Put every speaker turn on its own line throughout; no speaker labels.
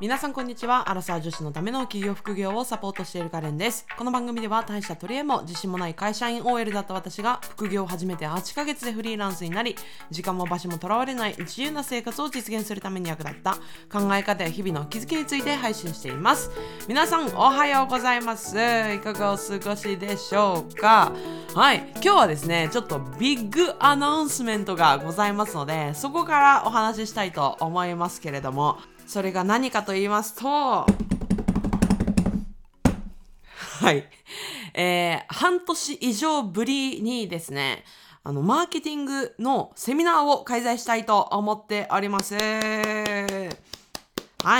皆さんこんにちは。アラサー女子のための企業副業をサポートしているカレンです。この番組では大した取り柄も自信もない会社員 OL だった私が副業を始めて8ヶ月でフリーランスになり、時間も場所もとらわれない自由な生活を実現するために役立った考え方や日々の気づきについて配信しています。皆さんおはようございます。いかがお過ごしでしょうか？はい。今日はですね、ちょっとビッグアナウンスメントがございますので、そこからお話ししたいと思いますけれども、それが何かと言いますと、はい。えー、半年以上ぶりにですね、あの、マーケティングのセミナーを開催したいと思っております。は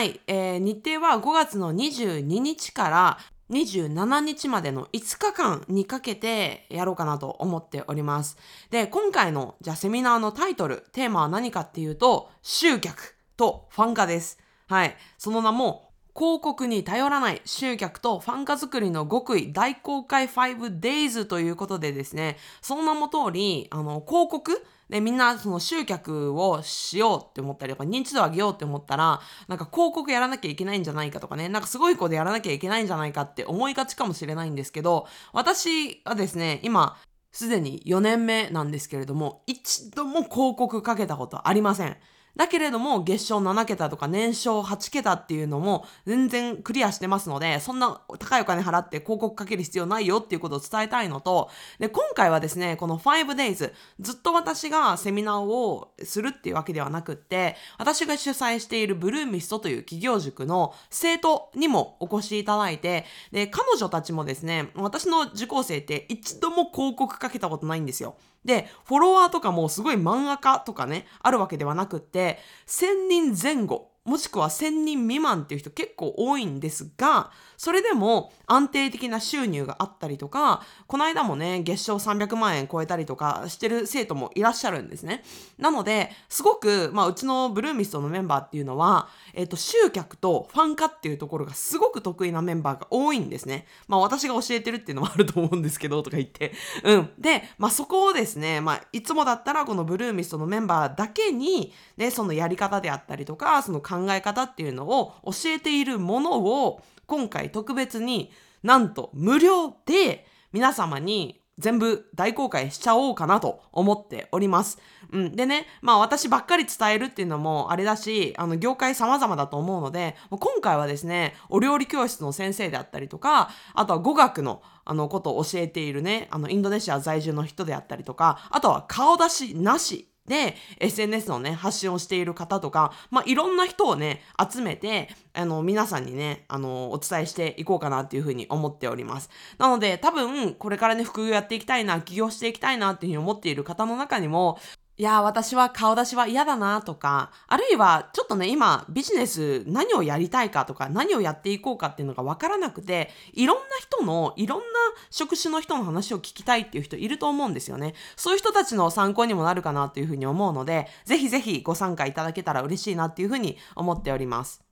い。えー、日程は5月の22日から27日までの5日間にかけてやろうかなと思っております。で、今回の、じゃセミナーのタイトル、テーマは何かっていうと、集客とファン化です。はい。その名も、広告に頼らない集客とファン化作りの極意大公開 5days ということでですね、その名の通り、あの、広告で、みんなその集客をしようって思ったりとか、認知度上げようって思ったら、なんか広告やらなきゃいけないんじゃないかとかね、なんかすごい子でやらなきゃいけないんじゃないかって思いがちかもしれないんですけど、私はですね、今、すでに4年目なんですけれども、一度も広告かけたことありません。だけれども、月賞7桁とか年商8桁っていうのも全然クリアしてますので、そんな高いお金払って広告かける必要ないよっていうことを伝えたいのと、で、今回はですね、この 5days、ずっと私がセミナーをするっていうわけではなくって、私が主催しているブルーミストという企業塾の生徒にもお越しいただいて、で、彼女たちもですね、私の受講生って一度も広告かけたことないんですよ。で、フォロワーとかもすごい漫画家とかね、あるわけではなくって、1000人前後、もしくは1000人未満っていう人結構多いんですが、それでも安定的な収入があったりとか、この間もね、月賞300万円超えたりとかしてる生徒もいらっしゃるんですね。なので、すごく、まあ、うちのブルーミストのメンバーっていうのは、えっ、と、集客とファン化っていうところがすごく得意なメンバーが多いんですね。まあ、私が教えてるっていうのもあると思うんですけど、とか言って。うん。で、まあ、そこをですね、まあ、いつもだったらこのブルーミストのメンバーだけに、ね、そのやり方であったりとか、その考え方っていうのを教えているものを、今回特別になんと無料で皆様に全部大公開しちゃおうかなと思っております。うん。でね、まあ私ばっかり伝えるっていうのもあれだし、あの業界様々だと思うので、今回はですね、お料理教室の先生であったりとか、あとは語学のあのことを教えているね、あのインドネシア在住の人であったりとか、あとは顔出しなしで、SNS のね、発信をしている方とか、まあ、いろんな人をね、集めて、あの、皆さんにね、あの、お伝えしていこうかなっていうふうに思っております。なので、多分、これからね、副業やっていきたいな、起業していきたいなっていうふうに思っている方の中にも、いや、私は顔出しは嫌だなとか、あるいはちょっとね、今ビジネス何をやりたいかとか、何をやっていこうかっていうのがわからなくて、いろんな人の、いろんな職種の人の話を聞きたいっていう人いると思うんですよね。そういう人たちの参考にもなるかなっていうふうに思うので、ぜひぜひご参加いただけたら嬉しいなっていうふうに思っております。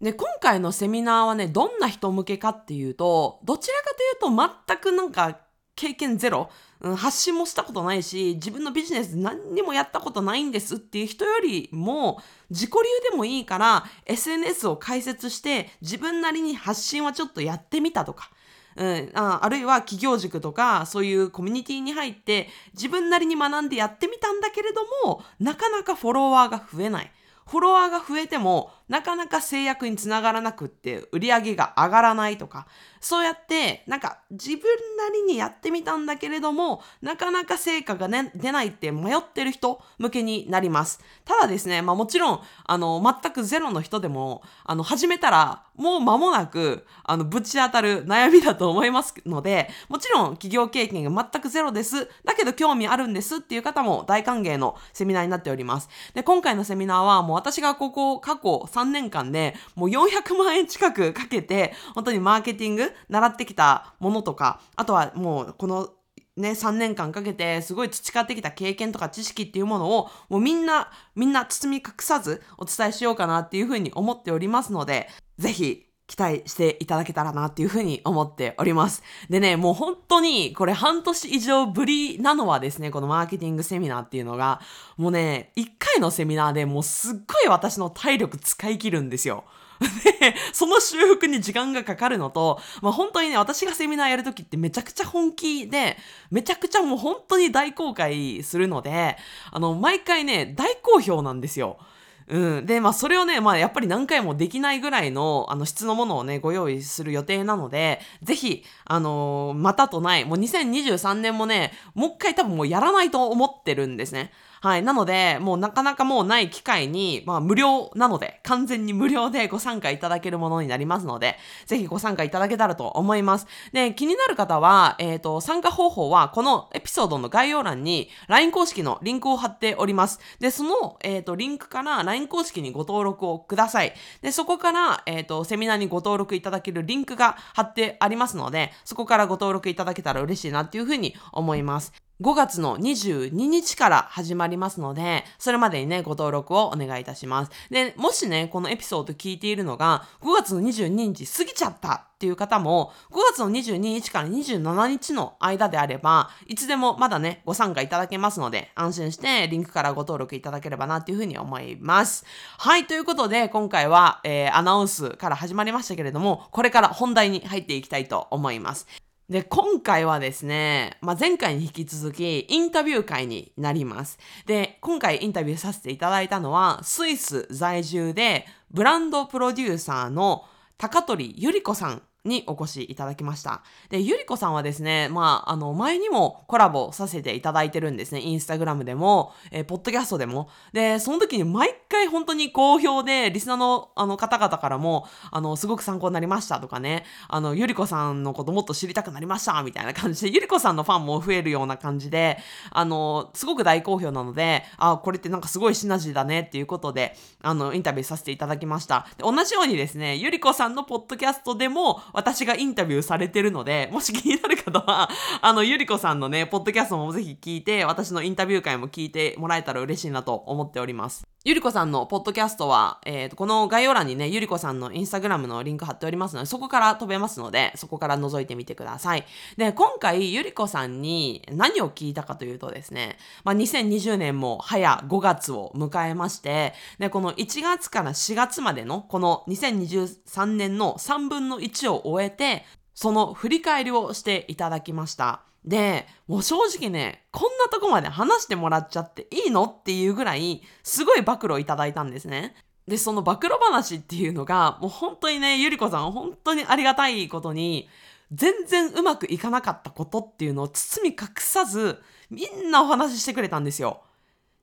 で、今回のセミナーはね、どんな人向けかっていうと、どちらかというと全くなんか経験ゼロ、うん、発信もしたことないし、自分のビジネス何にもやったことないんですっていう人よりも、自己流でもいいから、SNS を開設して、自分なりに発信はちょっとやってみたとか、うん、ああるいは企業塾とかそういうコミュニティに入って自分なりに学んでやってみたんだけれどもなかなかフォロワーが増えない。フォロワーが増えてもなかなか制約につながらなくって売り上げが上がらないとかそうやってなんか自分なりにやってみたんだけれどもなかなか成果が、ね、出ないって迷ってる人向けになります。ただですね、まあ、もちろんあの全くゼロの人でもあの始めたらもう間もなくあのぶち当たる悩みだと思いますのでもちろん企業経験が全くゼロです。だけど興味あるんですっていう方も大歓迎のセミナーになっております。で今回のセミナーはもう私がここ過去3年間でもう400万円近くかけて本当にマーケティング習ってきたものとかあとはもうこのね、3年間かけてすごい培ってきた経験とか知識っていうものをもうみんなみんな包み隠さずお伝えしようかなっていうふうに思っておりますのでぜひ期待していただけたらなっていうふうに思っております。でね、もう本当にこれ半年以上ぶりなのはですね、このマーケティングセミナーっていうのが、もうね、1回のセミナーでもうすっごい私の体力使い切るんですよ。で、その修復に時間がかかるのと、まあ本当にね、私がセミナーやるときってめちゃくちゃ本気で、めちゃくちゃもう本当に大公開するので、あの、毎回ね、大好評なんですよ。うん。で、まあ、それをね、まあ、やっぱり何回もできないぐらいの、あの、質のものをね、ご用意する予定なので、ぜひ、あのー、またとない、もう2023年もね、もう一回多分もうやらないと思ってるんですね。はい。なので、もうなかなかもうない機会に、まあ無料なので、完全に無料でご参加いただけるものになりますので、ぜひご参加いただけたらと思います。で、気になる方は、えっ、ー、と、参加方法は、このエピソードの概要欄に LINE 公式のリンクを貼っております。で、その、えっ、ー、と、リンクから LINE 公式にご登録をください。で、そこから、えっ、ー、と、セミナーにご登録いただけるリンクが貼ってありますので、そこからご登録いただけたら嬉しいなっていうふうに思います。5月の22日から始まりますので、それまでにね、ご登録をお願いいたします。で、もしね、このエピソード聞いているのが、5月の22日過ぎちゃったっていう方も、5月の22日から27日の間であれば、いつでもまだね、ご参加いただけますので、安心してリンクからご登録いただければなっていうふうに思います。はい、ということで、今回は、えー、アナウンスから始まりましたけれども、これから本題に入っていきたいと思います。で、今回はですね、まあ、前回に引き続きインタビュー会になります。で、今回インタビューさせていただいたのは、スイス在住でブランドプロデューサーの高取ゆり子さんにお越しいただきました。で、ゆりこさんはですね、まあ、あの、前にもコラボさせていただいてるんですね。インスタグラムでも、えー、ポッドキャストでも。で、その時に毎回本当に好評で、リスナーのあの方々からも、あの、すごく参考になりましたとかね、あの、ゆりこさんのこともっと知りたくなりましたみたいな感じで、ゆりこさんのファンも増えるような感じで、あの、すごく大好評なので、あ、これってなんかすごいシナジーだねっていうことで、あの、インタビューさせていただきました。で同じようにですね、ゆりこさんのポッドキャストでも、私がインタビューされてるので、もし気になる方は、あの、ゆりこさんのね、ポッドキャストもぜひ聞いて、私のインタビュー会も聞いてもらえたら嬉しいなと思っております。ゆりこさんのポッドキャストは、えー、この概要欄にね、ゆりこさんのインスタグラムのリンク貼っておりますので、そこから飛べますので、そこから覗いてみてください。で、今回、ゆりこさんに何を聞いたかというとですね、まあ、2020年も早5月を迎えまして、で、この1月から4月までの、この2023年の3分の1を終えて、その振り返りをしていただきました。で、もう正直ね、こんなとこまで話してもらっちゃっていいのっていうぐらい、すごい暴露をいただいたんですね。で、その暴露話っていうのが、もう本当にね、ゆりこさん本当にありがたいことに、全然うまくいかなかったことっていうのを包み隠さず、みんなお話ししてくれたんですよ。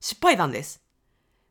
失敗談です。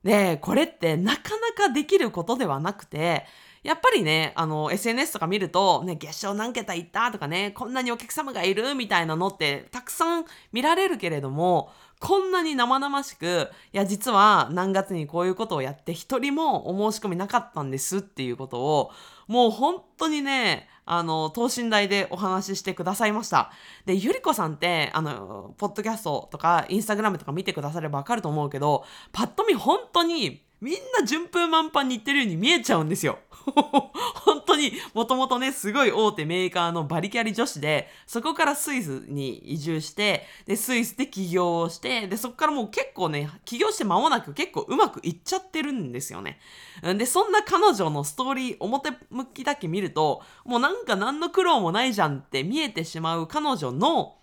で、これってなかなかできることではなくて、やっぱりね、あの、SNS とか見ると、ね、月賞何桁いった？とかね、こんなにお客様がいる？みたいなのってたくさん見られるけれども、こんなに生々しく、いや、実は何月にこういうことをやって一人もお申し込みなかったんですっていうことを、もう本当にね、あの、等身大でお話ししてくださいました。で、ゆりこさんって、あの、ポッドキャストとか、インスタグラムとか見てくださればわかると思うけど、パッと見本当にみんな順風満帆に言ってるように見えちゃうんですよ。本当にもともとね、すごい大手メーカーのバリキャリ女子で、そこからスイスに移住して、で、スイスで起業をして、で、そこからもう結構ね、起業して間もなく結構うまくいっちゃってるんですよね。で、そんな彼女のストーリー、表向きだけ見ると、もうなんか何の苦労もないじゃんって見えてしまう彼女の、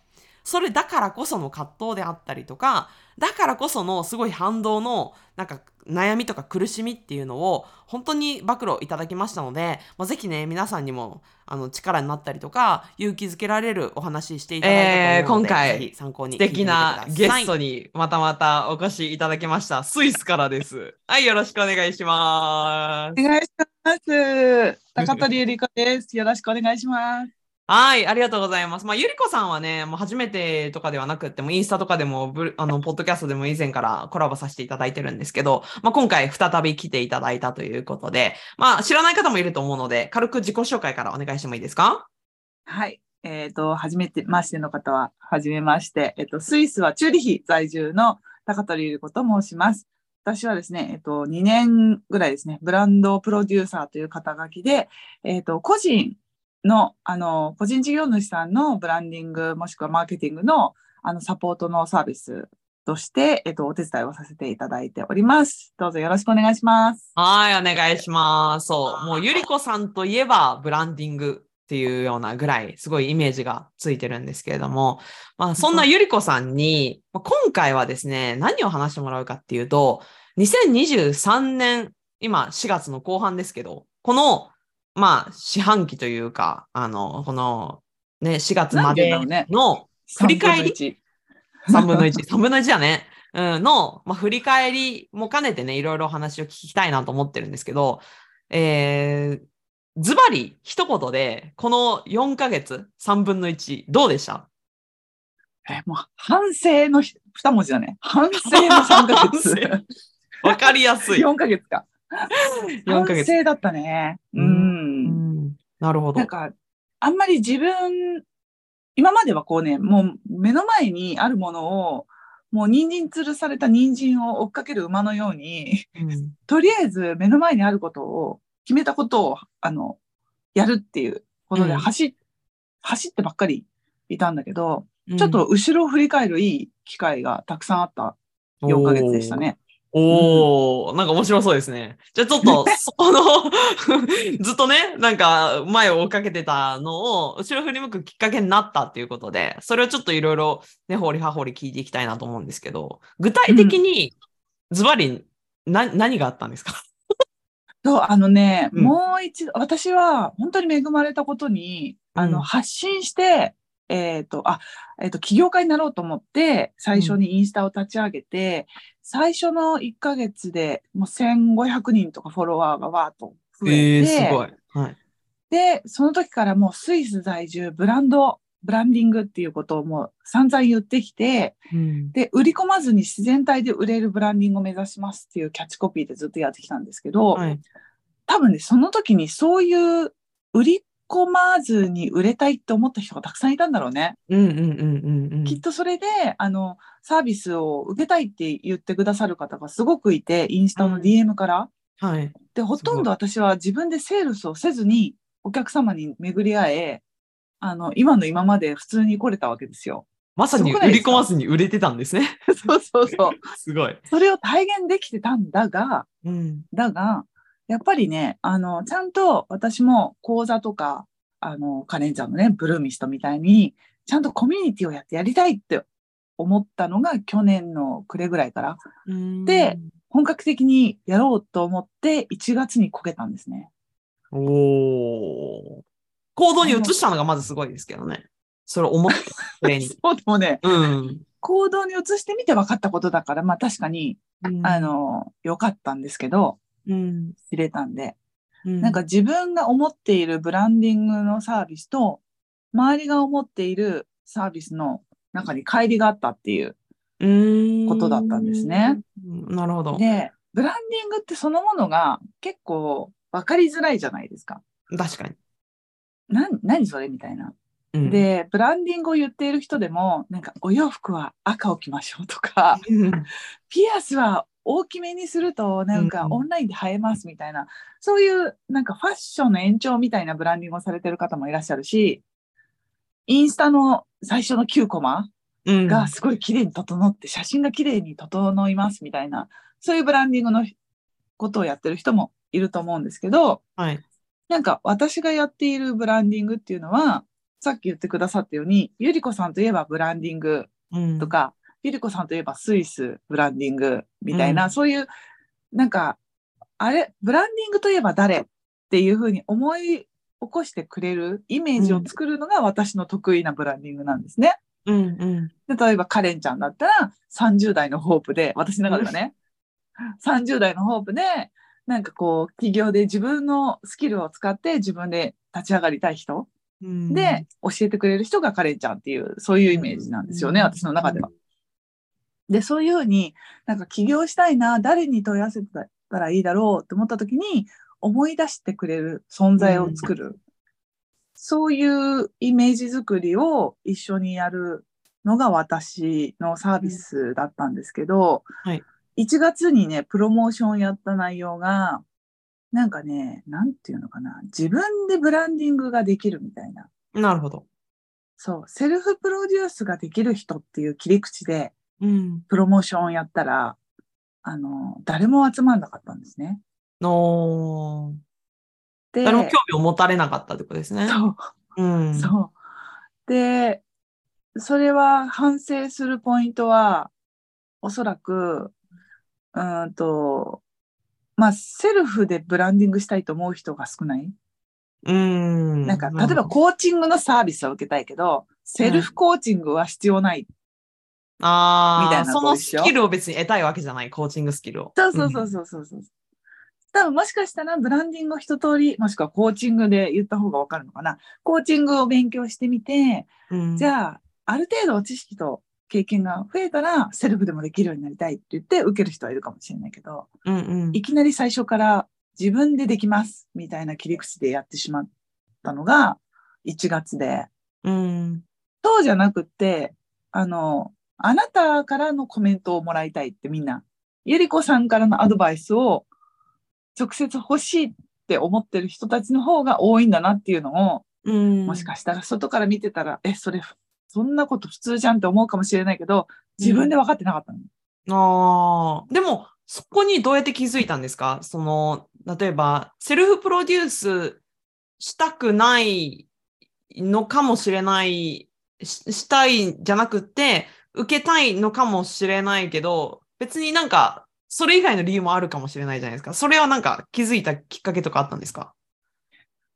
それだからこその葛藤であったりとか、だからこそのすごい反動のなんか悩みとか苦しみっていうのを本当に暴露いただきましたので、まあ、ぜひね、皆さんにもあの力になったりとか、勇気づけられるお話していただいたと思うので、えー、今回、参考に素敵なゲストにまたまたお越しいただきました。スイスからです。はい、よろしくお願いします。
お願いします。高取ゆり子です。よろしくお願いします。
はい、ありがとうございます。まあ、ゆりこさんはね、もう初めてとかではなくっても、インスタとかでも、あの、ポッドキャストでも以前からコラボさせていただいてるんですけど、まあ、今回再び来ていただいたということで、まあ、知らない方もいると思うので、軽く自己紹介からお願いしてもいいですか？
はい。えっ、ー、と、初めてましての方は、はじめまして、えっ、ー、と、スイスはチューリヒ在住の高取ゆり子と申します。私はですね、えっと、2年ぐらいですね、ブランドプロデューサーという肩書きで、えっと、個人の、あの、個人事業主さんのブランディング、もしくはマーケティングの、あの、サポートのサービスとして、えっと、お手伝いをさせていただいております。どうぞよろしくお願いします。
はい、お願いします。そう、もうゆりこさんといえばブランディングっていうようなぐらいすごいイメージがついてるんですけれども、まあそんなゆりこさんに、まあ今回はですね、何を話してもらうかっていうと、2023年、今4月の後半ですけど、この、まあ四半期というか、あの、このね、4月までの振り返り
3
3分の1、3分の1だね。うん、の、まあ、振り返りも兼ねてね、いろいろお話を聞きたいなと思ってるんですけど、えー、ズバリ一言で、この4ヶ月、3分の1、どうでした？
え、もう、反省のひ二文字だね。反省の3ヶ月。
反わかりやすい。
4ヶ月か。
4
反
ヶ月。
省だったね。う。
うんん、なるほど
なん。か、あんまり自分、今まではこうね、もう目の前にあるものを、もう人参吊るされた人参を追っかける馬のように、
うん
とりあえず目の前にあることを、決めたことを、あの、やるっていうことで
うん
走っ、走ってばっかりいたんだけど、ちょっと後ろを振り返るいい機会がたくさんあった4ヶ月でした。ね。
おー、なんか面白そうですね。じゃあちょっと、そこの、ずっとね、なんか前を追っかけてたのを、後ろ振り向くきっかけになったっていうことで、それをちょっといろいろね、掘り葉掘り聞いていきたいなと思うんですけど、具体的に、ズバリ、な、何があったんですか？
そう、あのね、
うん。
もう一度、私は本当に恵まれたことに、あの、
うん。
発信して、えっ、と、あ、えっ、と、起業家になろうと思って、最初にインスタを立ち上げて、最初の1ヶ月でもう1500人とかフォロワーがわーっと増えて、
すごい。はい。
で、その時からもうスイス在住、ブランド、ブランディングっていうことをもう散々言ってきて、
うん。
で、売り込まずに自然体で売れるブランディングを目指しますっていうキャッチコピーでずっとやってきたんですけど、
はい。
多分ね、その時にそういう売り込まずに売れたいって思った人がたくさんいたんだろうね。
うんうんうんうんうん。
きっとそれで、あの、サービスを受けたいって言ってくださる方がすごくいて、インスタの DM から。
はい。
で、ほとんど私は自分でセールスをせずにお客様に巡り会え、あの、今の今まで普通に来れたわけですよ。
まさに売り込まずに売れてたんですね。
そうそうそう。
すごい。
それを体現できてたんだが、
うん。
だが、やっぱりね、あの、ちゃんと私も講座とか、あの、カレンちゃんのね、ブルーミストみたいに、ちゃんとコミュニティをやってやりたいって思ったのが去年の暮れぐらいから、で、本格的にやろうと思って1月にこけたんですね。
おお。行動に移したのがまずすごいですけどね。それを思って、それに。
そうでもね、
うん。
行動に移してみて分かったことだから、まあ確かに、あ、の、良かったんですけど、
うん。
知れたんで、
な
なんか、自分が思っているブランディングのサービスと、周りが思っているサービスの中に乖離があったっていう。
こ
ことだったんですね。
なるほど。
で、ブランディングってそのものが結構分かりづらいじゃないですか。
確かに。
な、何それみたいな。
うん、
で、ブランディングを言っている人でも、なんかお洋服は赤を着ましょうとか、
うん、
ピアスは大きめにするとなんか
うん
オンラインで映えますみたいな、そういうなんかファッションの延長みたいなブランディングをされてる方もいらっしゃるし、インスタの最初の9コマ
うん。
がすごい綺麗に整って、写真が綺麗に整いますみたいな、そういうブランディングのことをやってる人もいると思うんですけど、
はい。
なんか私がやっているブランディングっていうのは、さっき言ってくださったように、ゆりこさんといえばブランディング
うん。
と、か、ゆりこさんといえばスイスブランディングみたいな、
うん
そういう、なんか、あれ、ブランディングといえば誰っていうふうに思い起こしてくれるイメージを作るのが私の得意なブランディングなんですね。
うんうん。
で例えばカレンちゃんだったら30代のホープで、私の中ではね、30代のホープで、なんかこう、企業で自分のスキルを使って自分で立ち上がりたい人
うん
で、教えてくれる人がカレンちゃんっていう、そういうイメージなんですよね、私の中では。。で、そういうふうに、なんか起業したいな、誰に問い合わせたらいいだろうって思った時に、思い出してくれる存在を作る。そういうイメージ作りを一緒にやるのが私のサービスだったんですけど、
はい
1月にね、プロモーションやった内容が、なんかね、なんていうのかな、自分でブランディングができるみたいな。
なるほど。
そう、セルフプロデュースができる人っていう切り口で、
うん。
プロモーションやったら、あの、誰も集まんなかったんですね。
おー
で、
誰も興味を持たれなかったってことですね。
そう、
うん。
そう。で、それは反省するポイントは、おそらく、うーんと、まあ、セルフでブランディングしたいと思う人が少ない。
うん。
なんか、例えばコーチングのサービスは受けたいけど、セルフコーチングは必要ない。
ああ、
みたいな
そのスキルを別に得たいわけじゃない、コーチングスキルを。
そうそうそうそうそうそう。多分もしかしたらブランディングを一通り、もしくはコーチングで言った方がわかるのかな。コーチングを勉強してみて、
うん。
じゃあ、ある程度知識と経験が増えたら、セルフでもできるようになりたいって言って受ける人はいるかもしれないけど、
うんうん。
いきなり最初から自分でできますみたいな切り口でやってしまったのが1月で、
うん。
そうじゃなくって、あの、あなたからのコメントをもらいたいってみんな、ゆりこさんからのアドバイスを直接欲しいって思ってる人たちの方が多いんだなっていうのを、
うん。
もしかしたら外から見てたら、え、それ、そんなこと普通じゃんって思うかもしれないけど、自分で分かってなかったの。
ああ、でも、そこにどうやって気づいたんですか？その、例えば、セルフプロデュースしたくないのかもしれない、ししたいんじゃなくて、受けたいのかもしれないけど、別になんか、それ以外の理由もあるかもしれないじゃないですか。それはなんか気づいたきっかけとかあったんですか？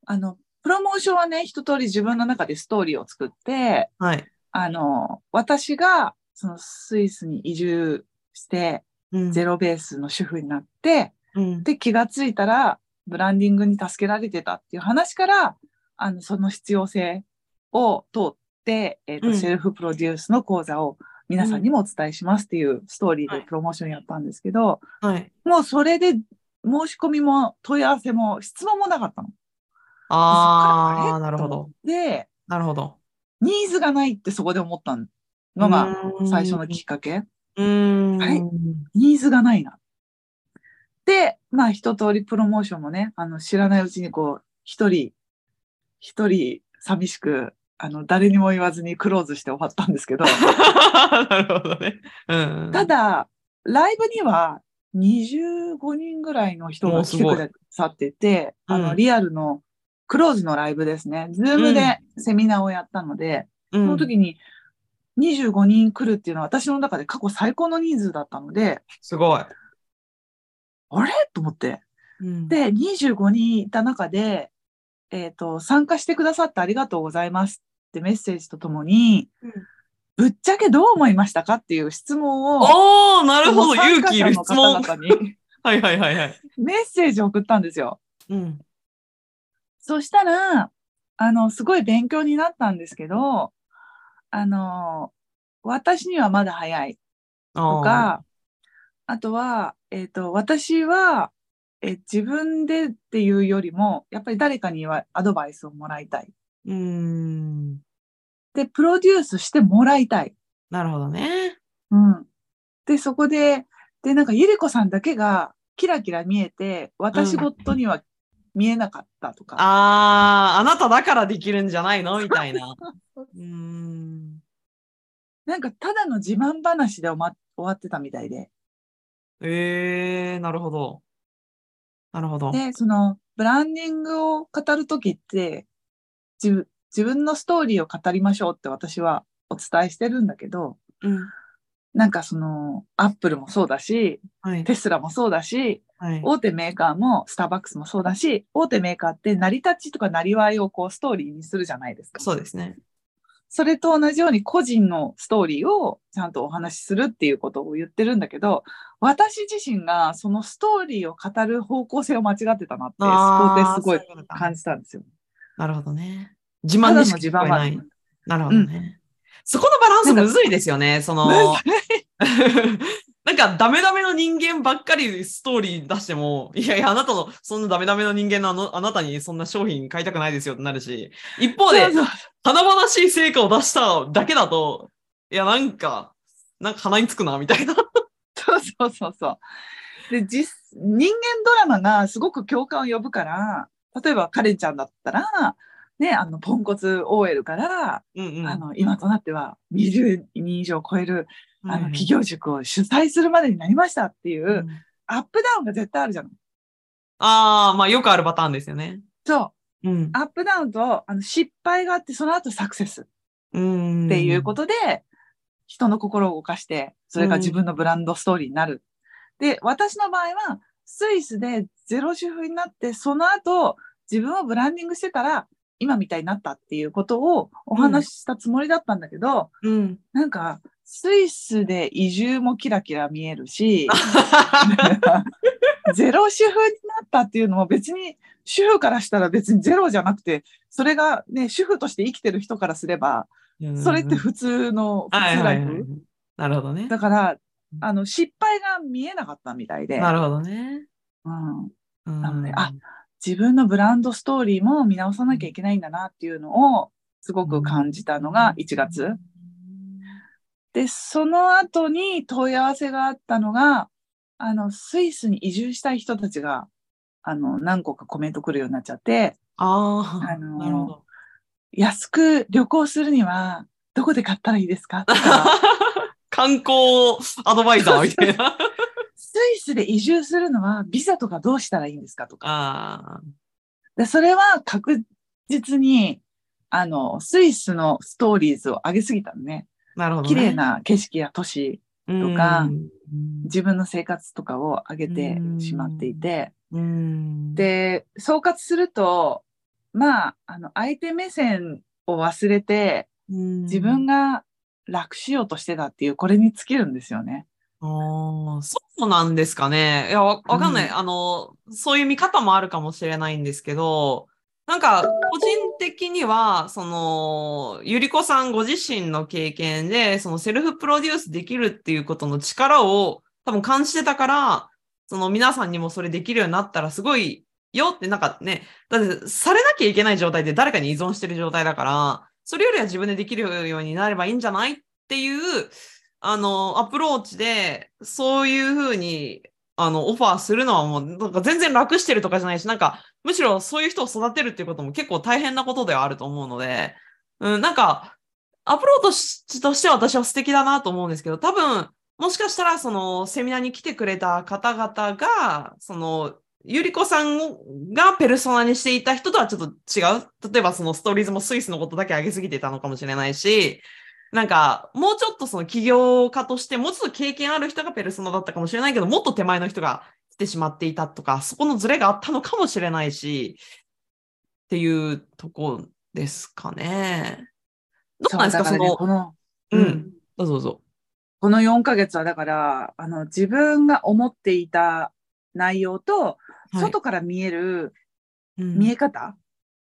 あの、プロモーションはね、一通り自分の中でストーリーを作って、
はい。
あの、私が、そのスイスに移住して、
うん。
ゼロベースの主婦になって、
うん。
で、気がついたら、ブランディングに助けられてたっていう話から、あの、その必要性を通って、えっ、と、
うん
セルフプロデュースの講座を皆さんにもお伝えしますっていうストーリー
はい
でプロモーションやったんですけど、
はい。
もうそれで申し込みも問い合わせも質問もなかったの。で
ああ、なるほど。。
えで、
なるほど。
ニーズがないってそこで思ったのが最初のきっかけ。
うーん。
はいニーズがないな。で、まあ一通りプロモーションもね、あの知らないうちにこう、一人、一人寂しく、あの、誰にも言わずにクローズして終わったんですけど、
なるほどね。うん。
ただ、ライブには25人ぐらいの人が来てくださってて、
うん
あの、リアルのクローズのライブですね。 Zoom でセミナーをやったので、
うん、
その時に25人来るっていうのは私の中で過去最高の人数だったので、
すごい。
あれ？と思って。
うん、
で、25人いた中で、えっ、と、参加してくださってありがとうございますってメッセージとともに、
うん
ぶっちゃけどう思いましたかっていう質問を、
おー、なるほど。勇気いる質問。はいはいはいはい。
メッセージを送ったんですよ。
うん。
そしたら、あの、すごい勉強になったんですけど、あの、私にはまだ早いとか、あとは、えっ、と、私は、え自分でっていうよりも、やっぱり誰かにはアドバイスをもらいたい。
うーん。
で、プロデュースしてもらいたい。
なるほどね。
うん。で、そこで、で、なんか、ゆりこさんだけがキラキラ見えて、私ごとには見えなかったとか。
あー、あなただからできるんじゃないの？みたいな。うーん。
なんか、ただの自慢話で終わってたみたいで。
えー、なるほど。なるほど。
で、その、ブランディングを語るときって、自分、自分のストーリーを語りましょうって私はお伝えしてるんだけど、
うん。
なんかその、アップルもそうだし、
はい。
テスラもそうだし、
はい。
大手メーカーもスターバックスもそうだし、大手メーカーって成り立ちとか成りわいをこうストーリーにするじゃないですか。
そうですね。
それと同じように個人のストーリーをちゃんとお話しするっていうことを言ってるんだけど、私自身がそのストーリーを語る方向性を間違ってたなって、そこですごい感じたんですよ。
なるほどね。自慢でしか聞こえない。なるほどね。そこのバランスむずいですよね。その、なんかダメダメの人間ばっかりストーリー出しても、いやいや、あなたの、そんなダメダメの人間のあのあなたにそんな商品買いたくないですよってなるし、一方で華々しい成果を出しただけだと、いや、なんか、なんか鼻につくな、みたいな。
そうそうそうそう。で、実、人間ドラマがすごく共感を呼ぶから、例えばカレンちゃんだったら、ね、あの、ポンコツ OL から、
うんうん。
あの、今となっては20人以上超えるあの、企業塾を主催するまでになりましたっていう、
うん
アップダウンが絶対あるじゃん。
ああ、まあよくあるパターンですよね。
そう。
うん。
アップダウンと、あの、失敗があって、その後サクセスっ
うん。
ていうことで、人の心を動かして、それが自分のブランドストーリーになる。で、私の場合は、スイスでゼロ主婦になって、その後、自分をブランディングしてたら、今みたいになったっていうことをお話ししたつもりだったんだけど、
うん。
なんか、スイスで移住もキラキラ見えるし、ゼロ主婦になったっていうのも別に主婦からしたら別にゼロじゃなくて、それがね、主婦として生きてる人からすれば、それって普通の、普
はい
通ライフ。
なるほどね。
だから、あの、失敗が見えなかったみたいで、
なるほどね。
うん、
うん
なのであ自分のブランドストーリーも見直さなきゃいけないんだなっていうのをすごく感じたのが1月。で、その後に問い合わせがあったのが、あの、スイスに移住したい人たちが、あの、何個かコメント来るようになっちゃって、
ああ、
あのー
なるほど。
安く旅行するには、どこで買ったらいいですか？とか、
観光アドバイザーみたいな。
スイスで移住するのは、ビザとかどうしたらいいんですかとか。で、それは確実に、あの、スイスのストーリーズを上げすぎたのね。
なるほど、ね。
綺麗な景色や都市、とか自分の生活とかを上げてしまっていて、
うん、
で、総括すると、まあ、あの、相手目線を忘れて、自分が楽しようとしてたっていう、これに尽きるんですよね。
そうなんですかね。いや、わわかんない、
うん
あの、そういう見方もあるかもしれないんですけど、なんか、個人的には、その、ゆりこさんご自身の経験で、そのセルフプロデュースできるっていうことの力を多分感じてたから、その皆さんにもそれできるようになったらすごいよって、なんかね、だってされなきゃいけない状態で誰かに依存してる状態だから、それよりは自分でできるようになればいいんじゃないっていう、あの、アプローチで、そういうふうに、あの、オファーするのはもう、なんか全然楽してるとかじゃないし、なんか、むしろそういう人を育てるっていうことも結構大変なことではあると思うので、うん、なんか、アプローチとしては私は素敵だなと思うんですけど、多分、もしかしたら、その、セミナーに来てくれた方々が、その、ゆりこさんがペルソナにしていた人とはちょっと違う。例えばそのストーリーズもスイスのことだけ上げすぎてたのかもしれないし、なんか、もうちょっとその起業家として、もうちょっと経験ある人がペルソナだったかもしれないけど、もっと手前の人が来てしまっていたとか、そこのズレがあったのかもしれないし、っていうとこですかね。どうなんですか、そ
ね
の、
この、
う
うんん。
どうぞどうぞ。
この4ヶ月はだから、あの、自分が思っていた内容と、外から見える
うん。
見え方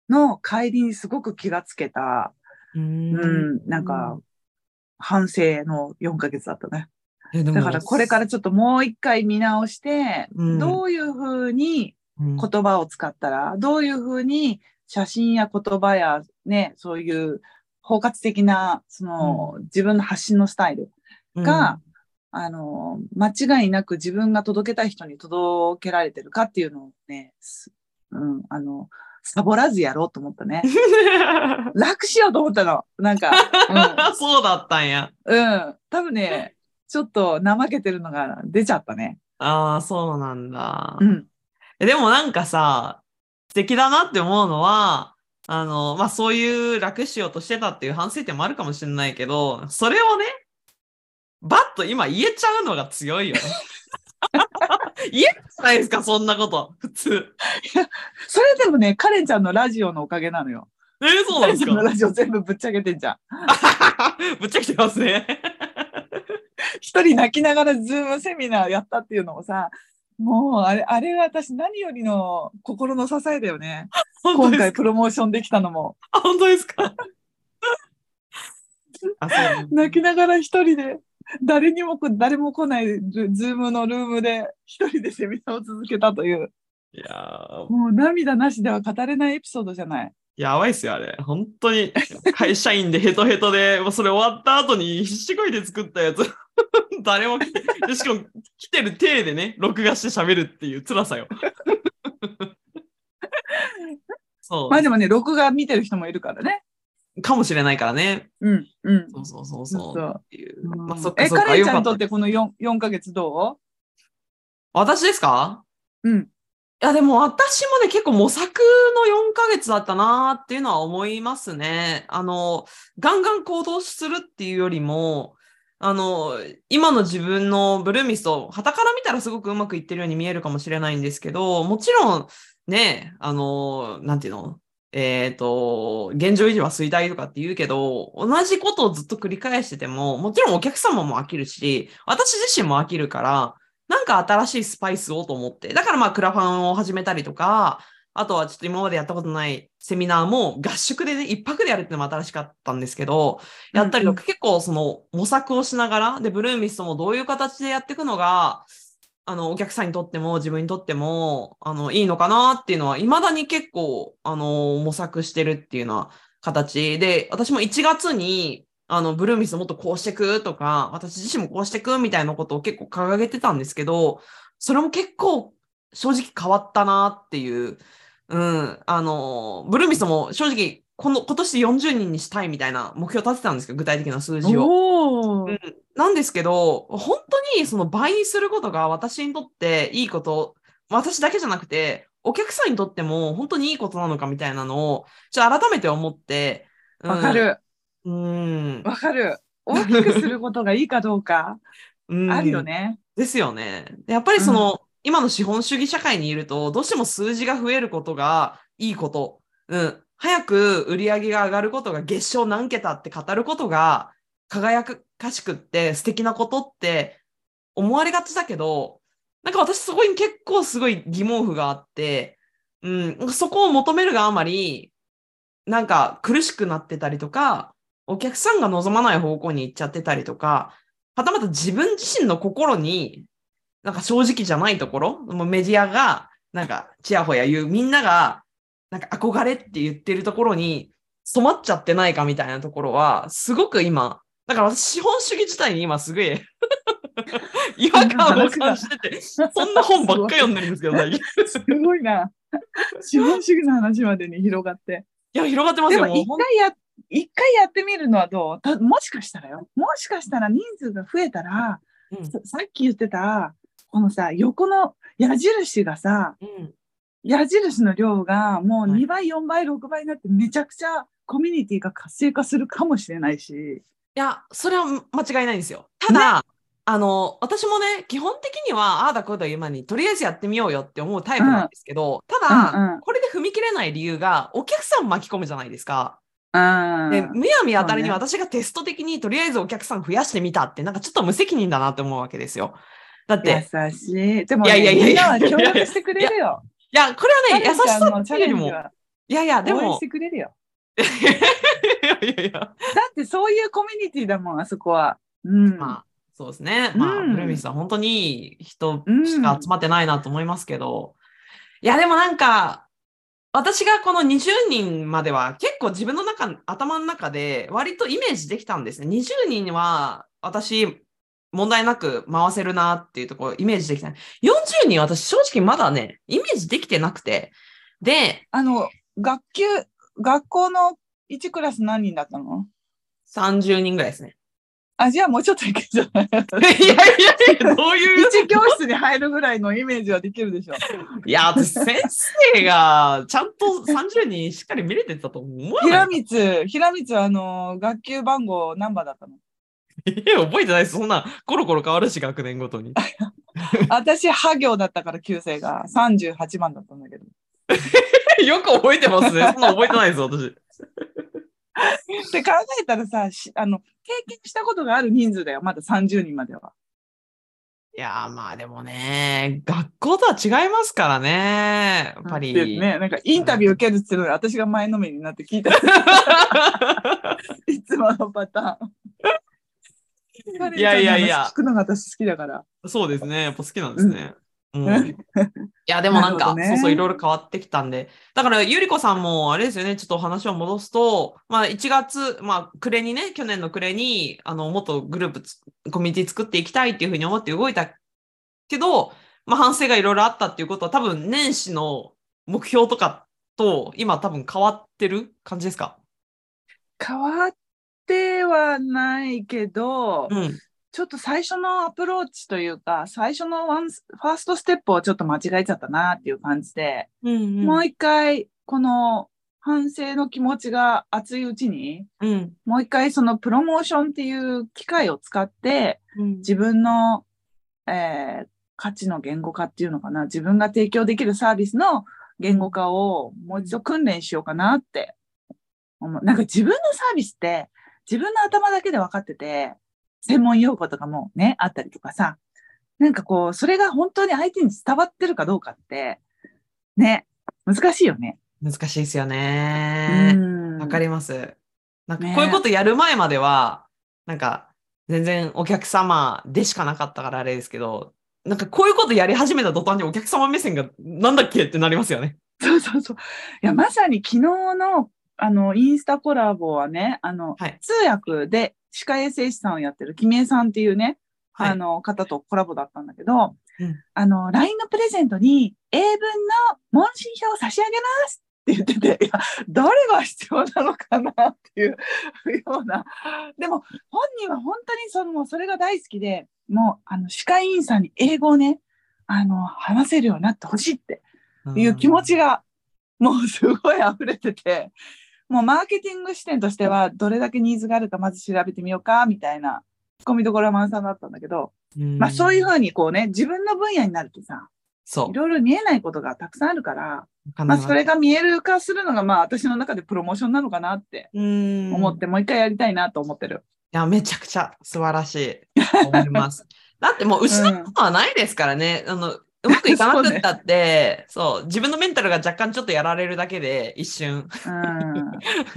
の帰りにすごく気がつけた、
う
うん。ん、なんか、反省の4ヶ月だったね。だからこれからちょっともう一回見直して、
うん。
どういうふうに
うん。
言葉を使ったら、どういうふうに写真や言葉やね、そういう包括的な、その、自分の発信のスタイルが、あの、間違いなく自分が届けたい人に届けられてるかっていうのをね、すうん、あの、サボらずやろうと思ったね。楽しようと思ったの。なんか、
そうだったんや。
うん、うん。多分ね、ちょっと怠けてるのが出ちゃったね。
ああ、そうなんだ。
うん。
えでもなんかさ、素敵だなって思うのは、あの、まあ、そういう楽しようとしてたっていう反省点もあるかもしれないけど、それをね、バッと今言えちゃうのが強いよね。言えないじゃないですか、そんなこと。普通。
それでもね、カレンちゃんのラジオのおかげなのよ。
えーそうなんですか？
カレンちゃんのラジオ全部ぶっちゃけてんじゃん。
ぶっちゃけてますね。
一人泣きながらズームセミナーやったっていうのもさ、もうあれ、あれが私何よりの心の支えだよね。今回プロモーションできたのも。
あ本当ですか？
泣きながら一人で、誰にもこ、誰も来ないズズームのルームで一人でセミナーを続けたという、
いやー
もう涙なしでは語れないエピソードじゃない。
やばいっすよ、あれ。本当に、会社員でヘトヘトで、もうそれ終わった後に必死こいで作ったやつ。誰も来て、でしかも来てる体でね、録画して喋るっていう辛さよ。そう。
まあでもね、録画見てる人もいるからね。
かもしれないからね。
うん、うん。
そうそうそう
そう。
っていう
うん
まあ、そっか
え、
そっか。
カレンちゃんにとってこの 4, 4ヶ月ど
私ですか？
ううん。
いや、でも私もね、結構模索の4ヶ月だったなっていうのは思いますね。あの、ガンガン行動するっていうよりも、あの、今の自分のブルーミスト、旗から見たらすごくうまくいってるように見えるかもしれないんですけど、もちろん、ね、あの、なんていうの？えっ、と、現状維持は衰退とかって言うけど、同じことをずっと繰り返してても、もちろんお客様も飽きるし、私自身も飽きるから、なんか新しいスパイスをと思って。だからまあクラファンを始めたりとか、あとはちょっと今までやったことないセミナーも合宿でね、一泊でやるっていうのも新しかったんですけど、やったりとか、結構その模索をしながら、で、ブルーミストもどういう形でやっていくのが、あの、お客さんにとっても自分にとっても、あの、いいのかなっていうのは、未だに結構、あの、模索してるっていうような形で、私も1月に、あの、ブルーミスもっとこうしてくとか、私自身もこうしてくみたいなことを結構掲げてたんですけど、それも結構正直変わったなっていう、うん、あの、ブルーミスも正直、この、今年40人にしたいみたいな目標立てたんですけど、具体的な数字を。
おー
うんなんですけど、本当にその倍にすることが私にとっていいこと、私だけじゃなくて、お客さんにとっても本当にいいことなのかみたいなのを、ちょっと改めて思って。うん
わか。る。
うん。
わかる。大きくすることがいいかどうか、
うん
あるよ。ね。
ですよね。でやっぱりその、今の資本主義社会にいると、どうしても数字が増えることがいいこと。うん。早く売り上げが上がることが月賞何桁って語ることが輝かしくって素敵なことって思われがちだけど、なんか私そこに結構すごい疑問符があって、うん、そこを求めるがあまり、なんか苦しくなってたりとか、お客さんが望まない方向に行っちゃってたりとか、はたまた自分自身の心に、なんか正直じゃないところ、もうメディアが、なんか、ちやほや言う、みんなが、なんか憧れって言ってるところに染まっちゃってないかみたいなところは、すごく今、だから私、資本主義自体に今すごい 違和感を感じてて、そんな本ばっか読んでるんですけど、最近。
すごいな。資本主義の話までに広がって。
いや、広がってますよ。
一回や、一回やってみるのはどう？たもしかしたらよ。もしかしたら人数が増えたら、
うん
ささっき言ってた、このさ、横の矢印がさ、
うん
矢印の量がもう
はい
2倍、4倍、6倍になってめちゃくちゃコミュニティが活性化するかもしれないし。
いや、それは間違いないんですよ。ただ、あの、私もね、基本的には、ああだこうだ言う前に、とりあえずやってみようよって思うタイプなんですけど、ただ、
うんうん
これで踏み切れない理由が、お客さん巻き込むじゃないですか。
うん
で、むやみやたりに私がテスト的にとりあえずお客さん増やしてみたって、なんかちょっと無責任だなって思うわけですよ。だって、
優しい。でも、ね、
いやいやいやいや
みんなは協力してくれるよ。
いや、これはね、優しさっていうよりも、
レンジはい
やいや、でも
応援し、てくれるよ。
いやいやいや、
だってそういうコミュニティだもん、あそこは。うん。
まあ、そうですね。まあ、
うん
ブルーミスさん、本当にいい人しか集まってないなと思いますけど、いや、でもなんか、私がこの20人までは結構自分の中、頭の中で割とイメージできたんですね。20人は私、問題なく回せるなっていうところイメージできた。40人私正直まだね、イメージできてなくて。で、
あの、学級、学校の1クラス何人だったの
？30人ぐらいですね。
あ、じゃあもうちょっといけるじゃない
いやいやいや、どういう？
一教室に入るぐらいのイメージはできるでしょ。
いや、私、先生がちゃんと30人しっかり見れてたと思わない？
平光、平光はあの、学級番号何番だったの？
いや覚えてない？です。そんな、コロコロ変わるし、学年ごとに。
私、派行だったから、9世が38番だったんだけど。
よく覚えてますね。そんな覚えてないです、私。
って考えたらさ、しあの、経験したことがある人数だよ、まだ30人までは。
いやー、まあでもね、学校とは違いますからね。やっぱり。
でね、なんかインタビュー受けるっていうのに私が前のめりになって聞いた。いつものパターン。
いやいやいや
聞くのが私好きだから。
そうですね。やっぱ好きなんですね。うん。いや、でもなんか、
ね
そうそう、いろいろ変わってきたんで。だから、ゆりこさんも、あれですよね、ちょっと話を戻すと、まあ、1月、まあ、暮れにね、去年の暮れに、あの、もっとグループつ、コミュニティ作っていきたいっていうふうに思って動いたけど、まあ、反省がいろいろあったっていうことは、多分、年始の目標とかと、今多分変わってる感じですか？
変わってはないけど、
うん。
ちょっと最初のアプローチというか、最初のワンスファーストステップをちょっと間違えちゃったなっていう感じで、
うん、
もう一回、この反省の気持ちが熱いうちに、
うん。
もう一回そのプロモーションっていう機械を使って、
うん。
自分の、えー価値の言語化っていうのかな、自分が提供できるサービスの言語化をもう一度訓練しようかなって思う。なんか自分のサービスって自分の頭だけで分かってて、専門用語とかもね、あったりとかさ、なんかこう、それが本当に相手に伝わってるかどうかって、ね、難しいよね。
難しいですよ
う
ね。
ん
わかります。なんか
ね
こういうことやる前までは、なんか全然お客様でしかなかったからあれですけど、なんかこういうことやり始めた途端にお客様目線がなんだっけってなりますよね。
そうそうそう。いや、まさに昨日の、あの、インスタコラボはね、あの、
はい
通訳で歯科衛生士さんをやってる君江さんっていうね、
はい
あの、方とコラボだったんだけど、
うん
あの、LINE のプレゼントに英文の問診票を差し上げますって言ってて、いや、誰が必要なのかなっていう ような。でも、本人は本当にその、それが大好きで、もう、あの、歯科医院さんに英語をね、あの、話せるようになってほしいっていう気持ちが、もうすごい溢れてて、もうマーケティング視点としては、どれだけニーズがあるかまず調べてみようか、みたいな、ツッコミどころは満載だったんだけど、
うん
まあそういうふうにこうね、自分の分野になるとさ、
そ
いろいろ見えないことがたくさんあるから、
う。
まあそれが見える化するのがまあ私の中でプロモーションなのかなって
うん
思って、もう一回やりたいなと思ってる。
いや、めちゃくちゃ素晴らしいと思います。だってもう失うことはないですからね。あの、うまくいかなくったって、そう,、自分のメンタルが若干ちょっとやられるだけで、一瞬。
う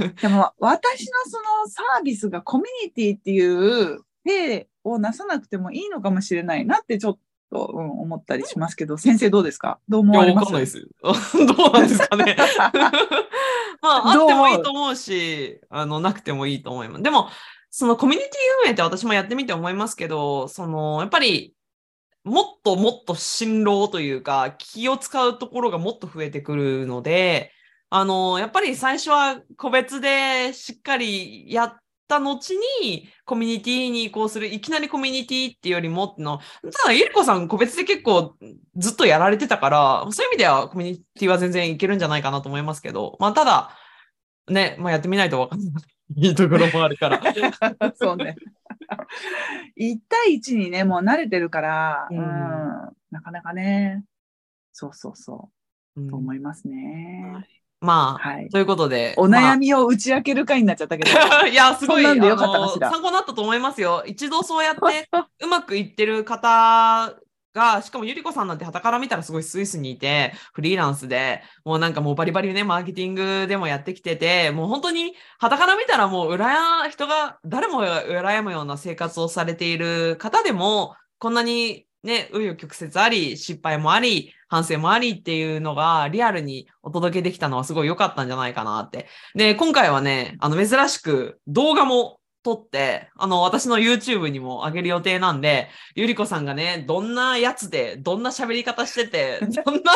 ん、でも私のそのサービスがコミュニティっていう手をなさなくてもいいのかもしれないなってちょっと、うん、思ったりしますけど、先生どうですか？どう思われます？
わかんないです。どうなんですかね。まあ、あってもいいと思うし、あの、なくてもいいと思います。でも、そのコミュニティ運営って私もやってみて思いますけど、その、やっぱり、もっともっと辛労というか、気を使うところがもっと増えてくるので、あの、やっぱり最初は個別でしっかりやった後に、コミュニティに移行する、いきなりコミュニティっていうよりもっての、ただ、ゆりこさん個別で結構ずっとやられてたから、そういう意味ではコミュニティは全然いけるんじゃないかなと思いますけど、まあ、ただ、ね、まあ、やってみないとわかんないいいところもあるから。
そうね。1対1にね、もう慣れてるから、
う
うんん、なかなかね、そうそうそうう、
ん
と思いますね。
まあ、
はい。
ということで。
お
まあ
悩みを打ち明ける回になっちゃったけど。
いや、すごい、参考になったと思いますよ。一度そうやって うまくいってる方が、しかもゆりこさんなんて傍から見たらすごいスイスにいて、フリーランスで、もうなんかもうバリバリね、マーケティングでもやってきてて、もう本当に傍から見たらもう羨、人が誰もが羨むような生活をされている方でも、こんなにね、紆余曲折あり、失敗もあり、反省もありっていうのがリアルにお届けできたのはすごい良かったんじゃないかなって。で、今回はね、あの、珍しく動画も撮って、あの、私の YouTube にも上げる予定なんで、ゆりこさんがね、どんなやつで、どんな喋り方してて、どんな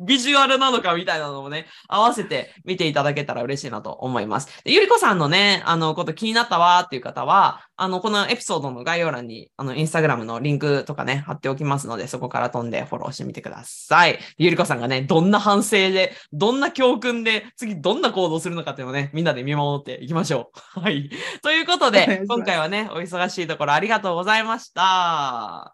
ビジュアルなのかみたいなのもね、合わせて見ていただけたら嬉しいなと思います。でゆりこさんのね、あの、こと気になったわーっていう方は、あの、このエピソードの概要欄に、あの、インスタグラムのリンクとかね、貼っておきますので、そこから飛んでフォローしてみてください。ゆりこさんがね、どんな反省で、どんな教訓で、次どんな行動するのかっていうのをね、みんなで見守っていきましょう。はい。ということで
お願いしま、す
今回はね、お忙しいところありがとうございました。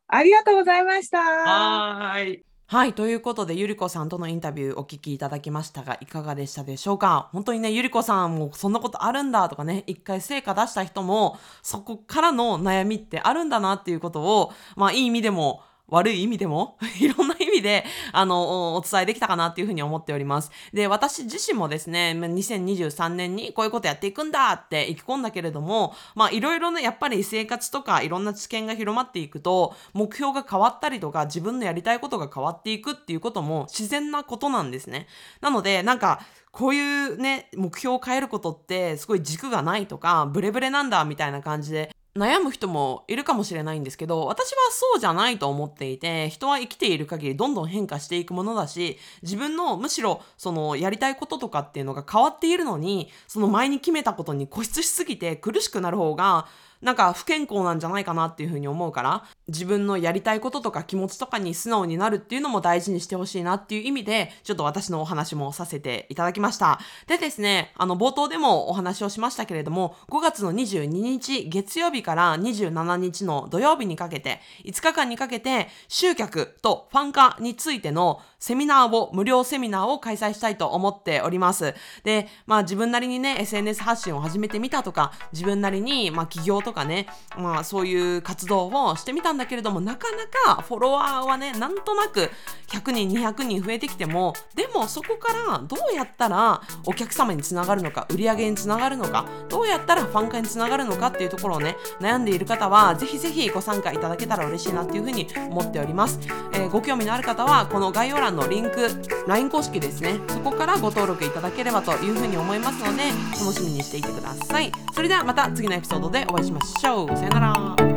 ありがとうございました。
はーい。はい。ということで、ゆりこさんとのインタビューお聞きいただきましたが、いかがでしたでしょうか？本当にね、ゆりこさんもそんなことあるんだとかね、一回成果出した人も、そこからの悩みってあるんだなっていうことを、まあ、いい意味でも、悪い意味でも？いろんな意味であのお伝えできたかなっていうふうに思っております。で私自身もですね2023年にこういうことやっていくんだって意気込んだけれどもまあいろいろねやっぱり生活とかいろんな知見が広まっていくと目標が変わったりとか自分のやりたいことが変わっていくっていうことも自然なことなんですね。なのでなんかこういうね目標を変えることってすごい軸がないとかブレブレなんだみたいな感じで悩む人もいるかもしれないんですけど、私はそうじゃないと思っていて、人は生きている限りどんどん変化していくものだし、自分のむしろそのやりたいこととかっていうのが変わっているのに、その前に決めたことに固執しすぎて苦しくなる方が、なんか不健康なんじゃないかなっていうふうに思うから、自分のやりたいこととか気持ちとかに素直になるっていうのも大事にしてほしいなっていう意味で、ちょっと私のお話もさせていただきました。でですね、あの冒頭でもお話をしましたけれども、5月の22日月曜日から27日の土曜日にかけて、5日間にかけて集客とファン化についてのセミナーを、無料セミナーを開催したいと思っております。で、まあ自分なりにね、SNS 発信を始めてみたとか、自分なりに、まあ起業とかね、まあそういう活動をしてみたんだけれども、なかなかフォロワーはね、なんとなく100人、200人増えてきても、でもそこからどうやったらお客様につながるのか、売り上げにつながるのか、どうやったらファン化につながるのかっていうところをね、悩んでいる方は、ぜひぜひご参加いただけたら嬉しいなっていうふうに思っております。えー、ご興味のある方は、この概要欄のリンク、LINE 公式ですね、そこからご登録いただければというふうに思いますので、楽しみにしていてください。それではまた次のエピソードでお会いしましょう。さよなら。